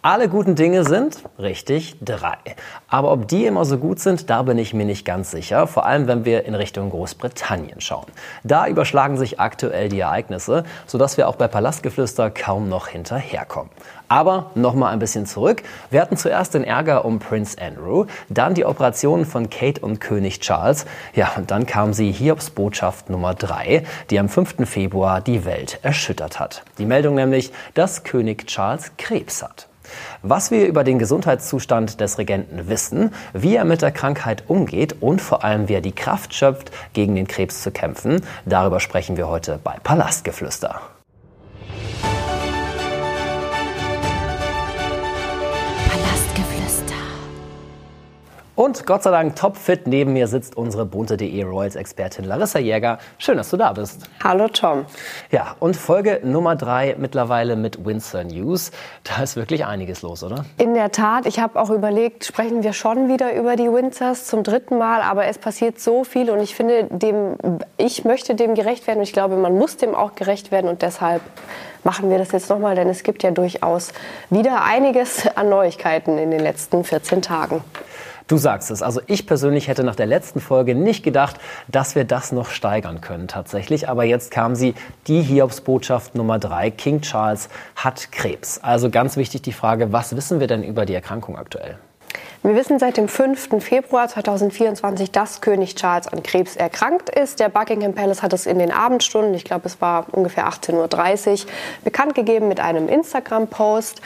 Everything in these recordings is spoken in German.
Alle guten Dinge sind, richtig, drei. Aber ob die immer so gut sind, da bin ich mir nicht ganz sicher, vor allem wenn wir in Richtung Großbritannien schauen. Da überschlagen sich aktuell die Ereignisse, sodass wir auch bei Palastgeflüster kaum noch hinterherkommen. Aber nochmal ein bisschen zurück. Wir hatten zuerst den Ärger um Prince Andrew, dann die Operationen von Kate und König Charles. Ja, und dann kam sie Hiobs Botschaft Nummer drei, die am 5. Februar die Welt erschüttert hat. Die Meldung nämlich, dass König Charles Krebs hat. Was wir über den Gesundheitszustand des Regenten wissen, wie er mit der Krankheit umgeht und vor allem, wie er die Kraft schöpft, gegen den Krebs zu kämpfen, darüber sprechen wir heute bei Palastgeflüster. Und Gott sei Dank topfit neben mir sitzt unsere bunte.de Royals-Expertin Larissa Jäger. Schön, dass du da bist. Hallo Tom. Ja, und Folge Nummer drei mittlerweile mit Windsor News. Da ist wirklich einiges los, oder? In der Tat. Ich habe auch überlegt, sprechen wir schon wieder über die Windsors zum dritten Mal. Aber es passiert so viel und ich finde, dem, ich möchte dem gerecht werden und ich glaube, man muss dem auch gerecht werden und deshalb machen wir das jetzt nochmal, denn es gibt ja durchaus wieder einiges an Neuigkeiten in den letzten 14 Tagen. Du sagst es. Also ich persönlich hätte nach der letzten Folge nicht gedacht, dass wir das noch steigern können tatsächlich. Aber jetzt kam sie, die Hiobsbotschaft Nummer drei. King Charles hat Krebs. Also ganz wichtig die Frage, was wissen wir denn über die Erkrankung aktuell? Wir wissen seit dem 5. Februar 2024, dass König Charles an Krebs erkrankt ist. Der Buckingham Palace hat es in den Abendstunden, ich glaube es war ungefähr 18.30 Uhr, bekannt gegeben mit einem Instagram-Post.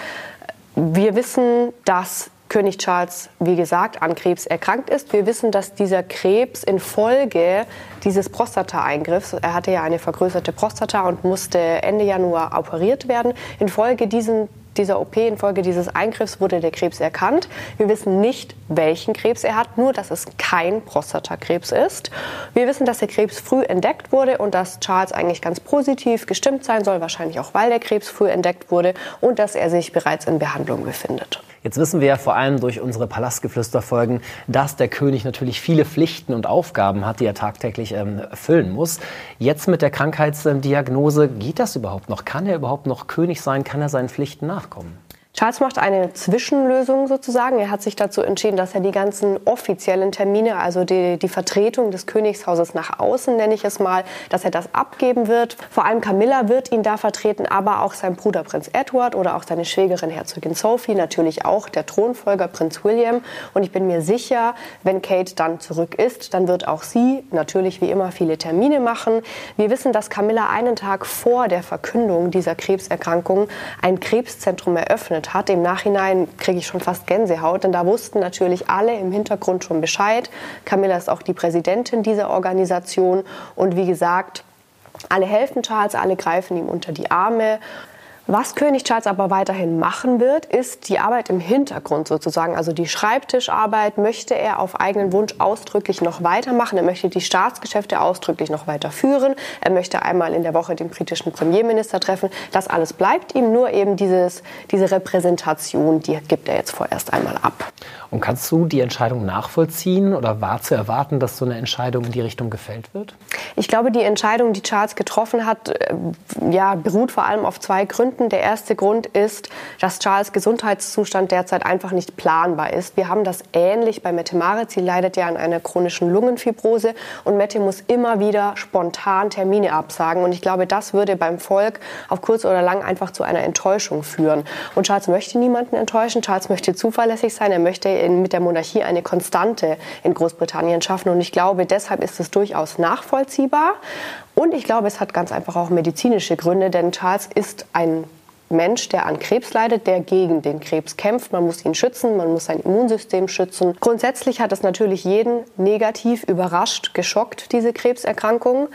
Wir wissen, dass König Charles, wie gesagt, an Krebs erkrankt ist. Wir wissen, dass dieser Krebs infolge dieses Prostata-Eingriffs, er hatte ja eine vergrößerte Prostata und musste Ende Januar operiert werden, infolge diesen dieser OP infolge dieses Eingriffs wurde der Krebs erkannt. Wir wissen nicht, welchen Krebs er hat, nur dass es kein Prostatakrebs ist. Wir wissen, dass der Krebs früh entdeckt wurde und dass Charles eigentlich ganz positiv gestimmt sein soll, wahrscheinlich auch weil der Krebs früh entdeckt wurde und dass er sich bereits in Behandlung befindet. Jetzt wissen wir ja vor allem durch unsere Palastgeflüsterfolgen, dass der König natürlich viele Pflichten und Aufgaben hat, die er tagtäglich ähm, erfüllen muss. Jetzt mit der Krankheitsdiagnose, geht das überhaupt noch? Kann er überhaupt noch König sein? Kann er seinen Pflichten nachkommen? Charles macht eine Zwischenlösung sozusagen. Er hat sich dazu entschieden, dass er die ganzen offiziellen Termine, also die, die, Vertretung des Königshauses nach außen, nenne ich es mal, dass er das abgeben wird. Vor allem Camilla wird ihn da vertreten, aber auch sein Bruder Prinz Edward oder auch seine Schwägerin Herzogin Sophie, natürlich auch der Thronfolger Prinz William. Und ich bin mir sicher, wenn Kate dann zurück ist, dann wird auch sie natürlich wie immer viele Termine machen. Wir wissen, dass Camilla einen Tag vor der Verkündung dieser Krebserkrankung ein Krebszentrum eröffnet geöffnet hat. Im Nachhinein kriege ich schon fast Gänsehaut, denn da wussten natürlich alle im Hintergrund schon Bescheid. Camilla ist auch die Präsidentin dieser Organisation und wie gesagt, alle helfen Charles, alle greifen ihm unter die Arme. Was König Charles aber weiterhin machen wird, ist die Arbeit im Hintergrund sozusagen. Also die Schreibtischarbeit möchte er auf eigenen Wunsch ausdrücklich noch weitermachen. Er möchte die Staatsgeschäfte ausdrücklich noch weiter führen. Er möchte einmal in der Woche den britischen Premierminister treffen. Das alles bleibt ihm, nur eben dieses, diese Repräsentation, die gibt er jetzt vorerst einmal ab. Und kannst du die Entscheidung nachvollziehen oder war zu erwarten, dass so eine Entscheidung in die Richtung gefällt wird? Ich glaube, die Entscheidung, die Charles getroffen hat, äh, ja, beruht vor allem auf zwei Gründen. Der erste Grund ist, dass Charles Gesundheitszustand derzeit einfach nicht planbar ist. Wir haben das ähnlich bei Mette Maritz. Sie leidet ja an einer chronischen Lungenfibrose und Mette muss immer wieder spontan Termine absagen. Und ich glaube, das würde beim Volk auf kurz oder lang einfach zu einer Enttäuschung führen. Und Charles möchte niemanden enttäuschen. Charles möchte zuverlässig sein. Er möchte in, mit der Monarchie eine Konstante in Großbritannien schaffen. Und ich glaube, deshalb ist es durchaus nachvollziehbar. Und ich glaube, es hat ganz einfach auch medizinische Gründe, denn Charles ist ein Mensch, der an Krebs leidet, der gegen den Krebs kämpft. Man muss ihn schützen, man muss sein Immunsystem schützen. Grundsätzlich hat es natürlich jeden negativ überrascht, geschockt, diese Krebserkrankung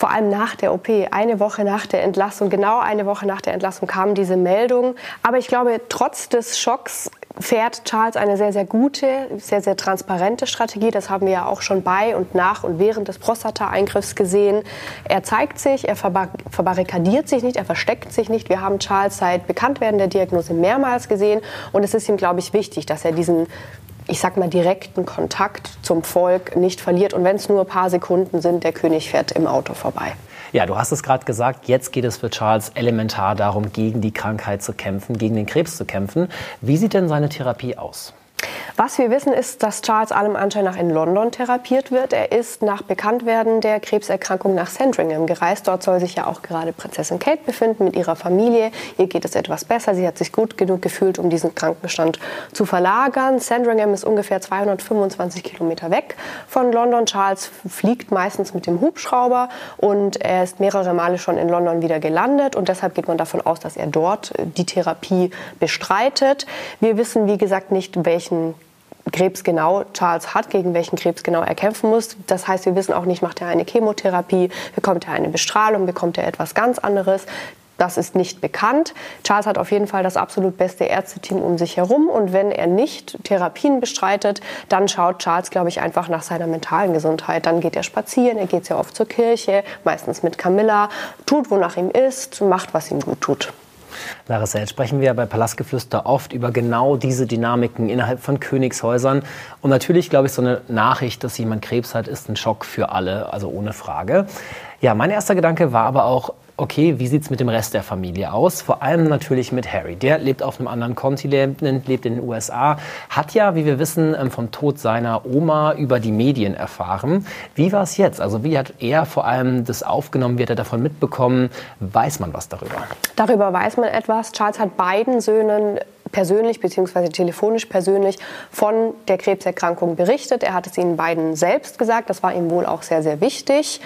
vor allem nach der OP, eine Woche nach der Entlassung, genau eine Woche nach der Entlassung kam diese Meldung. Aber ich glaube, trotz des Schocks fährt Charles eine sehr, sehr gute, sehr, sehr transparente Strategie. Das haben wir ja auch schon bei und nach und während des Prostata-Eingriffs gesehen. Er zeigt sich, er verbarrikadiert sich nicht, er versteckt sich nicht. Wir haben Charles seit Bekanntwerden der Diagnose mehrmals gesehen und es ist ihm, glaube ich, wichtig, dass er diesen ich sag mal, direkten Kontakt zum Volk nicht verliert. Und wenn es nur ein paar Sekunden sind, der König fährt im Auto vorbei. Ja, du hast es gerade gesagt, jetzt geht es für Charles elementar darum, gegen die Krankheit zu kämpfen, gegen den Krebs zu kämpfen. Wie sieht denn seine Therapie aus? Was wir wissen, ist, dass Charles allem Anschein nach in London therapiert wird. Er ist nach Bekanntwerden der Krebserkrankung nach Sandringham gereist. Dort soll sich ja auch gerade Prinzessin Kate befinden mit ihrer Familie. Ihr geht es etwas besser. Sie hat sich gut genug gefühlt, um diesen Krankenstand zu verlagern. Sandringham ist ungefähr 225 Kilometer weg von London. Charles fliegt meistens mit dem Hubschrauber und er ist mehrere Male schon in London wieder gelandet und deshalb geht man davon aus, dass er dort die Therapie bestreitet. Wir wissen, wie gesagt, nicht, welchen Krebs genau Charles hat, gegen welchen Krebs genau er kämpfen muss. Das heißt, wir wissen auch nicht, macht er eine Chemotherapie, bekommt er eine Bestrahlung, bekommt er etwas ganz anderes. Das ist nicht bekannt. Charles hat auf jeden Fall das absolut beste Ärzteteam um sich herum. Und wenn er nicht Therapien bestreitet, dann schaut Charles, glaube ich, einfach nach seiner mentalen Gesundheit. Dann geht er spazieren, er geht sehr oft zur Kirche, meistens mit Camilla, tut, wonach ihm ist, macht, was ihm gut tut. Larissa, jetzt sprechen wir bei Palastgeflüster oft über genau diese Dynamiken innerhalb von Königshäusern. Und natürlich, glaube ich, so eine Nachricht, dass jemand Krebs hat, ist ein Schock für alle, also ohne Frage. Ja, mein erster Gedanke war aber auch, okay, wie sieht es mit dem Rest der Familie aus? Vor allem natürlich mit Harry. Der lebt auf einem anderen Kontinent, lebt in den USA, hat ja, wie wir wissen, ähm, vom Tod seiner Oma über die Medien erfahren. Wie war es jetzt? Also wie hat er vor allem das aufgenommen? Wie hat er davon mitbekommen? Weiß man was darüber? Darüber weiß man etwas. Charles hat beiden Söhnen persönlich bzw. telefonisch persönlich von der Krebserkrankung berichtet. Er hat es ihnen beiden selbst gesagt. Das war ihm wohl auch sehr, sehr wichtig.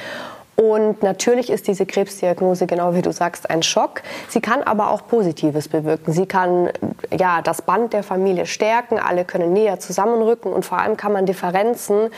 Und natürlich ist diese Krebsdiagnose, genau wie du sagst, ein Schock. Sie kann aber auch Positives bewirken. Sie kann ja, das Band der Familie stärken, alle können näher zusammenrücken und vor allem kann man Differenzen,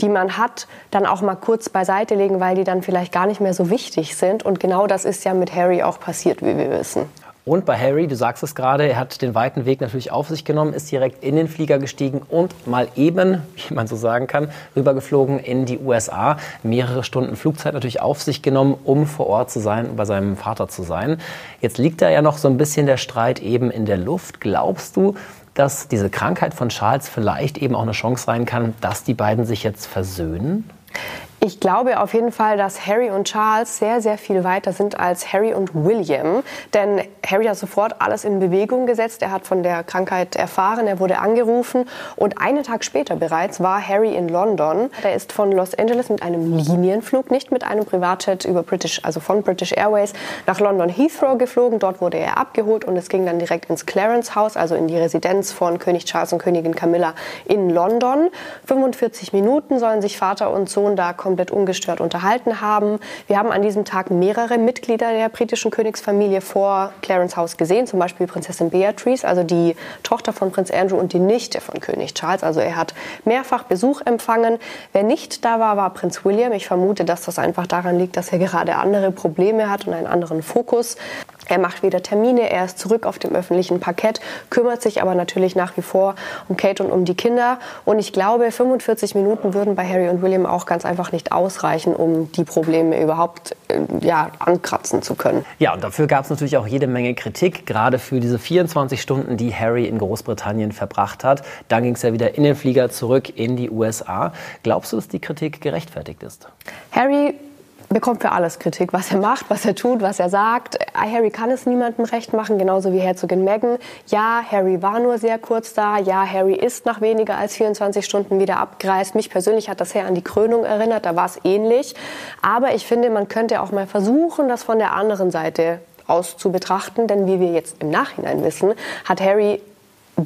die man hat, dann auch mal kurz beiseite legen, weil die dann vielleicht gar nicht mehr so wichtig sind. Und genau das ist ja mit Harry auch passiert, wie wir wissen. Und bei Harry, du sagst es gerade, er hat den weiten Weg natürlich auf sich genommen, ist direkt in den Flieger gestiegen und mal eben, wie man so sagen kann, rübergeflogen in die USA. Mehrere Stunden Flugzeit natürlich auf sich genommen, um vor Ort zu sein, bei seinem Vater zu sein. Jetzt liegt da ja noch so ein bisschen der Streit eben in der Luft. Glaubst du, dass diese Krankheit von Charles vielleicht eben auch eine Chance sein kann, dass die beiden sich jetzt versöhnen? Ich glaube auf jeden Fall, dass Harry und Charles sehr, sehr viel weiter sind als Harry und William. Denn Harry hat sofort alles in Bewegung gesetzt. Er hat von der Krankheit erfahren, er wurde angerufen. Und einen Tag später bereits war Harry in London. Er ist von Los Angeles mit einem Linienflug, nicht mit einem Privatjet über British, also von British Airways, nach London Heathrow geflogen. Dort wurde er abgeholt und es ging dann direkt ins Clarence House, also in die Residenz von König Charles und Königin Camilla in London. 45 Minuten sollen sich Vater und Sohn da kommen komplett ungestört unterhalten haben. Wir haben an diesem Tag mehrere Mitglieder der britischen Königsfamilie vor Clarence House gesehen, zum Beispiel Prinzessin Beatrice, also die Tochter von Prinz Andrew und die Nichte von König Charles. Also er hat mehrfach Besuch empfangen. Wer nicht da war, war Prinz William. Ich vermute, dass das einfach daran liegt, dass er gerade andere Probleme hat und einen anderen Fokus. Er macht wieder Termine, er ist zurück auf dem öffentlichen Parkett, kümmert sich aber natürlich nach wie vor um Kate und um die Kinder. Und ich glaube, 45 Minuten würden bei Harry und William auch ganz einfach nicht ausreichen, um die Probleme überhaupt äh, ja, ankratzen zu können. Ja, und dafür gab es natürlich auch jede Menge Kritik, gerade für diese 24 Stunden, die Harry in Großbritannien verbracht hat. Dann ging es ja wieder in den Flieger zurück in die USA. Glaubst du, dass die Kritik gerechtfertigt ist? Harry bekommt für alles Kritik, was er macht, was er tut, was er sagt. Harry kann es niemandem recht machen, genauso wie Herzogin Meghan. Ja, Harry war nur sehr kurz da. Ja, Harry ist nach weniger als 24 Stunden wieder abgereist. Mich persönlich hat das sehr an die Krönung erinnert, da war es ähnlich. Aber ich finde, man könnte auch mal versuchen, das von der anderen Seite aus zu betrachten, denn wie wir jetzt im Nachhinein wissen, hat Harry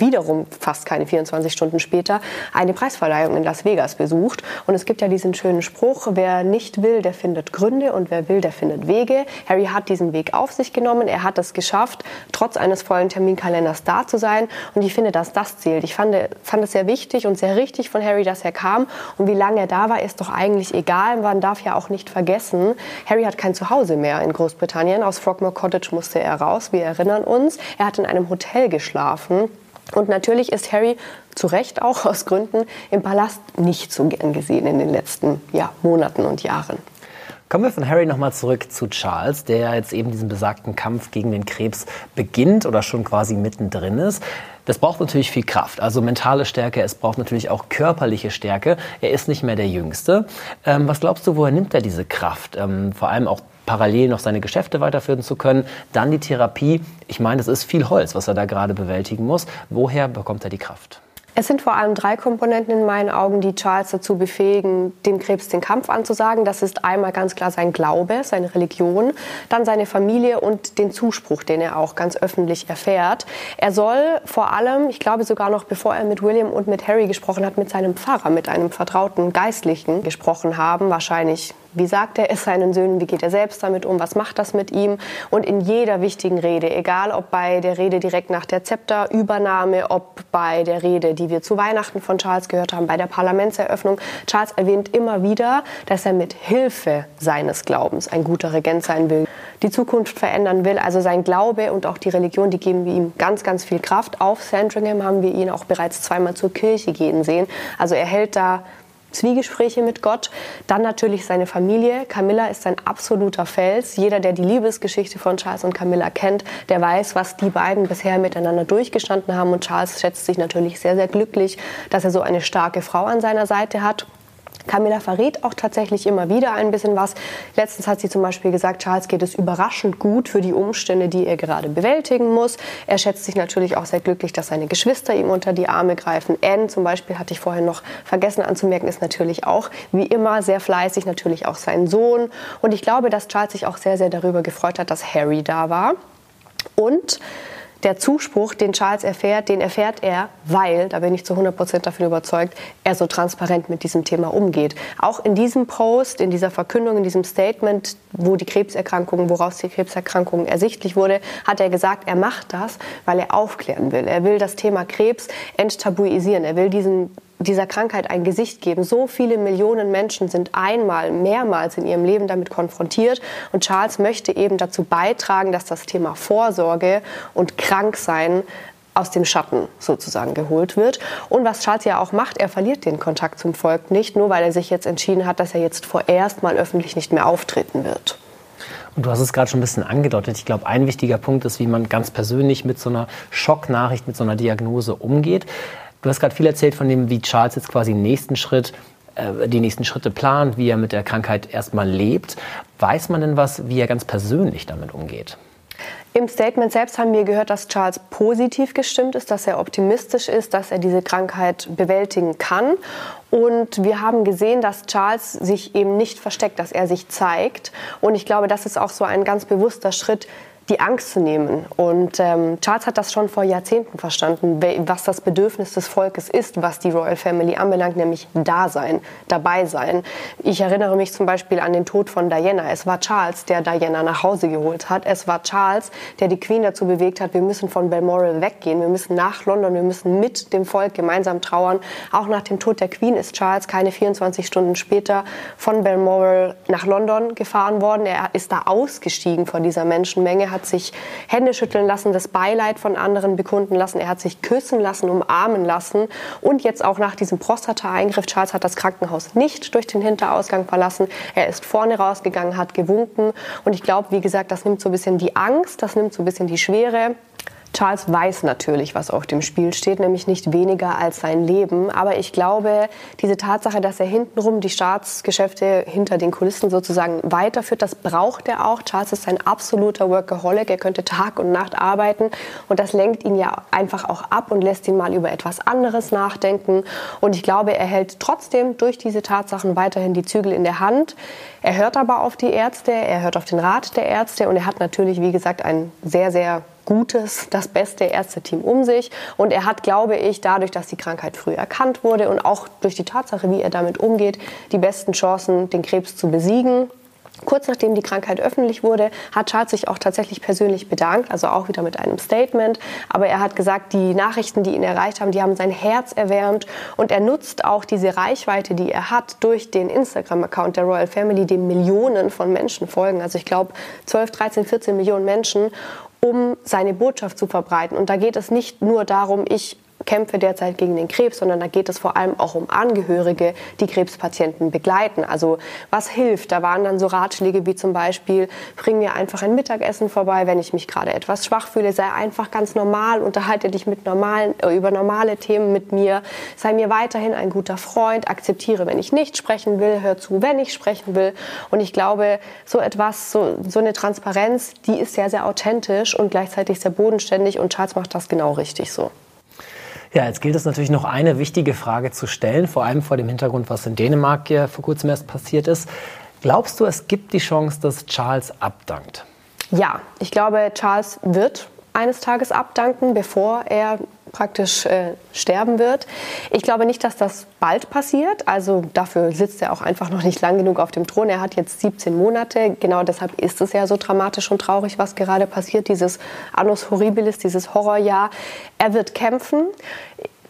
wiederum fast keine 24 Stunden später eine Preisverleihung in Las Vegas besucht. Und es gibt ja diesen schönen Spruch, wer nicht will, der findet Gründe und wer will, der findet Wege. Harry hat diesen Weg auf sich genommen. Er hat es geschafft, trotz eines vollen Terminkalenders da zu sein. Und ich finde, dass das zählt. Ich fand, fand es sehr wichtig und sehr richtig von Harry, dass er kam. Und wie lange er da war, ist doch eigentlich egal. Man darf ja auch nicht vergessen, Harry hat kein Zuhause mehr in Großbritannien. Aus Frogmore Cottage musste er raus. Wir erinnern uns. Er hat in einem Hotel geschlafen. Und natürlich ist Harry zu Recht auch aus Gründen im Palast nicht so gern gesehen in den letzten ja, Monaten und Jahren. Kommen wir von Harry nochmal zurück zu Charles, der jetzt eben diesen besagten Kampf gegen den Krebs beginnt oder schon quasi mittendrin ist. Das braucht natürlich viel Kraft, also mentale Stärke, es braucht natürlich auch körperliche Stärke. Er ist nicht mehr der Jüngste. Ähm, was glaubst du, woher nimmt er diese Kraft? Ähm, vor allem auch parallel noch seine Geschäfte weiterführen zu können. Dann die Therapie. Ich meine, das ist viel Holz, was er da gerade bewältigen muss. Woher bekommt er die Kraft? Es sind vor allem drei Komponenten in meinen Augen, die Charles dazu befähigen, dem Krebs den Kampf anzusagen. Das ist einmal ganz klar sein Glaube, seine Religion, dann seine Familie und den Zuspruch, den er auch ganz öffentlich erfährt. Er soll vor allem, ich glaube sogar noch bevor er mit William und mit Harry gesprochen hat, mit seinem Pfarrer, mit einem vertrauten Geistlichen gesprochen haben, wahrscheinlich wie sagt er es seinen Söhnen? Wie geht er selbst damit um? Was macht das mit ihm? Und in jeder wichtigen Rede, egal ob bei der Rede direkt nach der Zepterübernahme, ob bei der Rede, die wir zu Weihnachten von Charles gehört haben, bei der Parlamentseröffnung, Charles erwähnt immer wieder, dass er mit Hilfe seines Glaubens ein guter Regent sein will, die Zukunft verändern will. Also sein Glaube und auch die Religion, die geben ihm ganz, ganz viel Kraft. Auf Sandringham haben wir ihn auch bereits zweimal zur Kirche gehen sehen. Also er hält da Zwiegespräche mit Gott. Dann natürlich seine Familie. Camilla ist ein absoluter Fels. Jeder, der die Liebesgeschichte von Charles und Camilla kennt, der weiß, was die beiden bisher miteinander durchgestanden haben. Und Charles schätzt sich natürlich sehr, sehr glücklich, dass er so eine starke Frau an seiner Seite hat. Camilla verrät auch tatsächlich immer wieder ein bisschen was. Letztens hat sie zum Beispiel gesagt, Charles geht es überraschend gut für die Umstände, die er gerade bewältigen muss. Er schätzt sich natürlich auch sehr glücklich, dass seine Geschwister ihm unter die Arme greifen. Anne zum Beispiel, hatte ich vorher noch vergessen anzumerken, ist natürlich auch wie immer sehr fleißig, natürlich auch sein Sohn. Und ich glaube, dass Charles sich auch sehr, sehr darüber gefreut hat, dass Harry da war. Und der Zuspruch, den Charles erfährt, den erfährt er, weil, da bin ich zu 100 Prozent davon überzeugt, er so transparent mit diesem Thema umgeht. Auch in diesem Post, in dieser Verkündung, in diesem Statement, wo die Krebserkrankung, woraus die Krebserkrankung ersichtlich wurde, hat er gesagt, er macht das, weil er aufklären will. Er will das Thema Krebs enttabuisieren. Er will diesen dieser Krankheit ein Gesicht geben. So viele Millionen Menschen sind einmal, mehrmals in ihrem Leben damit konfrontiert. Und Charles möchte eben dazu beitragen, dass das Thema Vorsorge und Kranksein aus dem Schatten sozusagen geholt wird. Und was Charles ja auch macht, er verliert den Kontakt zum Volk nicht, nur weil er sich jetzt entschieden hat, dass er jetzt vorerst mal öffentlich nicht mehr auftreten wird. Und du hast es gerade schon ein bisschen angedeutet. Ich glaube, ein wichtiger Punkt ist, wie man ganz persönlich mit so einer Schocknachricht, mit so einer Diagnose umgeht. Du hast gerade viel erzählt von dem, wie Charles jetzt quasi den nächsten Schritt, äh, die nächsten Schritte plant, wie er mit der Krankheit erstmal lebt. Weiß man denn was, wie er ganz persönlich damit umgeht? Im Statement selbst haben wir gehört, dass Charles positiv gestimmt ist, dass er optimistisch ist, dass er diese Krankheit bewältigen kann. Und wir haben gesehen, dass Charles sich eben nicht versteckt, dass er sich zeigt. Und ich glaube, das ist auch so ein ganz bewusster Schritt, die Angst zu nehmen. Und ähm, Charles hat das schon vor Jahrzehnten verstanden, was das Bedürfnis des Volkes ist, was die Royal Family anbelangt, nämlich da sein, dabei sein. Ich erinnere mich zum Beispiel an den Tod von Diana. Es war Charles, der Diana nach Hause geholt hat. Es war Charles, der die Queen dazu bewegt hat, wir müssen von Balmoral weggehen, wir müssen nach London, wir müssen mit dem Volk gemeinsam trauern. Auch nach dem Tod der Queen ist Charles keine 24 Stunden später von Balmoral nach London gefahren worden. Er ist da ausgestiegen von dieser Menschenmenge, hat sich Hände schütteln lassen, das Beileid von anderen bekunden lassen, er hat sich küssen lassen, umarmen lassen und jetzt auch nach diesem Prostata-Eingriff, Charles hat das Krankenhaus nicht durch den Hinterausgang verlassen, er ist vorne rausgegangen, hat gewunken und ich glaube, wie gesagt, das nimmt so ein bisschen die Angst, das nimmt so ein bisschen die Schwere Charles weiß natürlich, was auf dem Spiel steht, nämlich nicht weniger als sein Leben. Aber ich glaube, diese Tatsache, dass er hintenrum die Staatsgeschäfte hinter den Kulissen sozusagen weiterführt, das braucht er auch. Charles ist ein absoluter Workaholic. Er könnte Tag und Nacht arbeiten. Und das lenkt ihn ja einfach auch ab und lässt ihn mal über etwas anderes nachdenken. Und ich glaube, er hält trotzdem durch diese Tatsachen weiterhin die Zügel in der Hand. Er hört aber auf die Ärzte, er hört auf den Rat der Ärzte und er hat natürlich, wie gesagt, ein sehr, sehr gutes, das beste Ärzteteam um sich. Und er hat, glaube ich, dadurch, dass die Krankheit früh erkannt wurde und auch durch die Tatsache, wie er damit umgeht, die besten Chancen, den Krebs zu besiegen. Kurz nachdem die Krankheit öffentlich wurde, hat Charles sich auch tatsächlich persönlich bedankt, also auch wieder mit einem Statement. Aber er hat gesagt, die Nachrichten, die ihn erreicht haben, die haben sein Herz erwärmt. Und er nutzt auch diese Reichweite, die er hat, durch den Instagram-Account der Royal Family, dem Millionen von Menschen folgen. Also ich glaube 12, 13, 14 Millionen Menschen um seine Botschaft zu verbreiten. Und da geht es nicht nur darum, ich kämpfe derzeit gegen den Krebs, sondern da geht es vor allem auch um Angehörige, die Krebspatienten begleiten. Also was hilft? Da waren dann so Ratschläge wie zum Beispiel, bring mir einfach ein Mittagessen vorbei, wenn ich mich gerade etwas schwach fühle, sei einfach ganz normal, unterhalte dich mit normalen, äh, über normale Themen mit mir, sei mir weiterhin ein guter Freund, akzeptiere, wenn ich nicht sprechen will, hör zu, wenn ich sprechen will. Und ich glaube, so etwas, so, so eine Transparenz, die ist sehr, sehr authentisch und gleichzeitig sehr bodenständig und Charles macht das genau richtig so. Ja, jetzt gilt es natürlich noch eine wichtige Frage zu stellen, vor allem vor dem Hintergrund, was in Dänemark ja vor kurzem erst passiert ist. Glaubst du, es gibt die Chance, dass Charles abdankt? Ja, ich glaube, Charles wird eines Tages abdanken, bevor er praktisch äh, sterben wird. Ich glaube nicht, dass das bald passiert. Also dafür sitzt er auch einfach noch nicht lang genug auf dem Thron. Er hat jetzt 17 Monate. Genau deshalb ist es ja so dramatisch und traurig, was gerade passiert. Dieses Annus Horribilis, dieses Horrorjahr. Er wird kämpfen.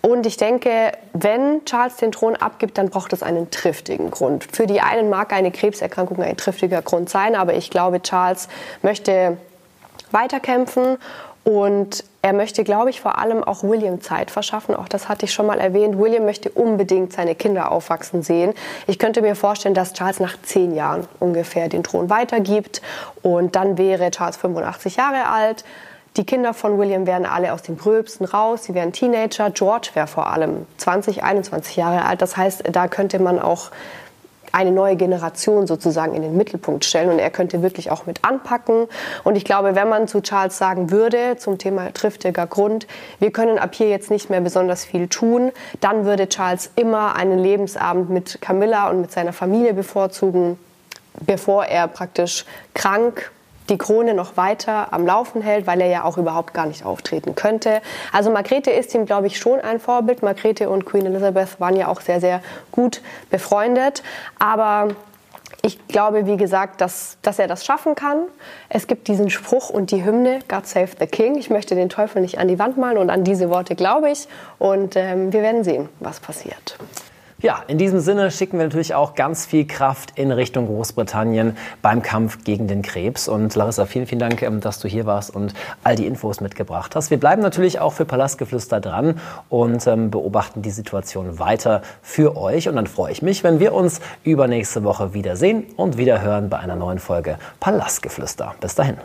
Und ich denke, wenn Charles den Thron abgibt, dann braucht es einen triftigen Grund. Für die einen mag eine Krebserkrankung ein triftiger Grund sein, aber ich glaube, Charles möchte weiterkämpfen und er möchte, glaube ich, vor allem auch William Zeit verschaffen. Auch das hatte ich schon mal erwähnt. William möchte unbedingt seine Kinder aufwachsen sehen. Ich könnte mir vorstellen, dass Charles nach zehn Jahren ungefähr den Thron weitergibt. Und dann wäre Charles 85 Jahre alt. Die Kinder von William wären alle aus dem Gröbsten raus. Sie wären Teenager. George wäre vor allem 20, 21 Jahre alt. Das heißt, da könnte man auch eine neue Generation sozusagen in den Mittelpunkt stellen und er könnte wirklich auch mit anpacken. Und ich glaube, wenn man zu Charles sagen würde, zum Thema triftiger Grund, wir können ab hier jetzt nicht mehr besonders viel tun, dann würde Charles immer einen Lebensabend mit Camilla und mit seiner Familie bevorzugen, bevor er praktisch krank die Krone noch weiter am Laufen hält, weil er ja auch überhaupt gar nicht auftreten könnte. Also Margrethe ist ihm, glaube ich, schon ein Vorbild. Margrethe und Queen Elizabeth waren ja auch sehr, sehr gut befreundet. Aber ich glaube, wie gesagt, dass, dass er das schaffen kann. Es gibt diesen Spruch und die Hymne, God Save the King. Ich möchte den Teufel nicht an die Wand malen und an diese Worte glaube ich. Und ähm, wir werden sehen, was passiert. Ja, in diesem Sinne schicken wir natürlich auch ganz viel Kraft in Richtung Großbritannien beim Kampf gegen den Krebs. Und Larissa, vielen, vielen Dank, ähm, dass du hier warst und all die Infos mitgebracht hast. Wir bleiben natürlich auch für Palastgeflüster dran und ähm, beobachten die Situation weiter für euch. Und dann freue ich mich, wenn wir uns übernächste Woche wiedersehen und wieder hören bei einer neuen Folge Palastgeflüster. Bis dahin.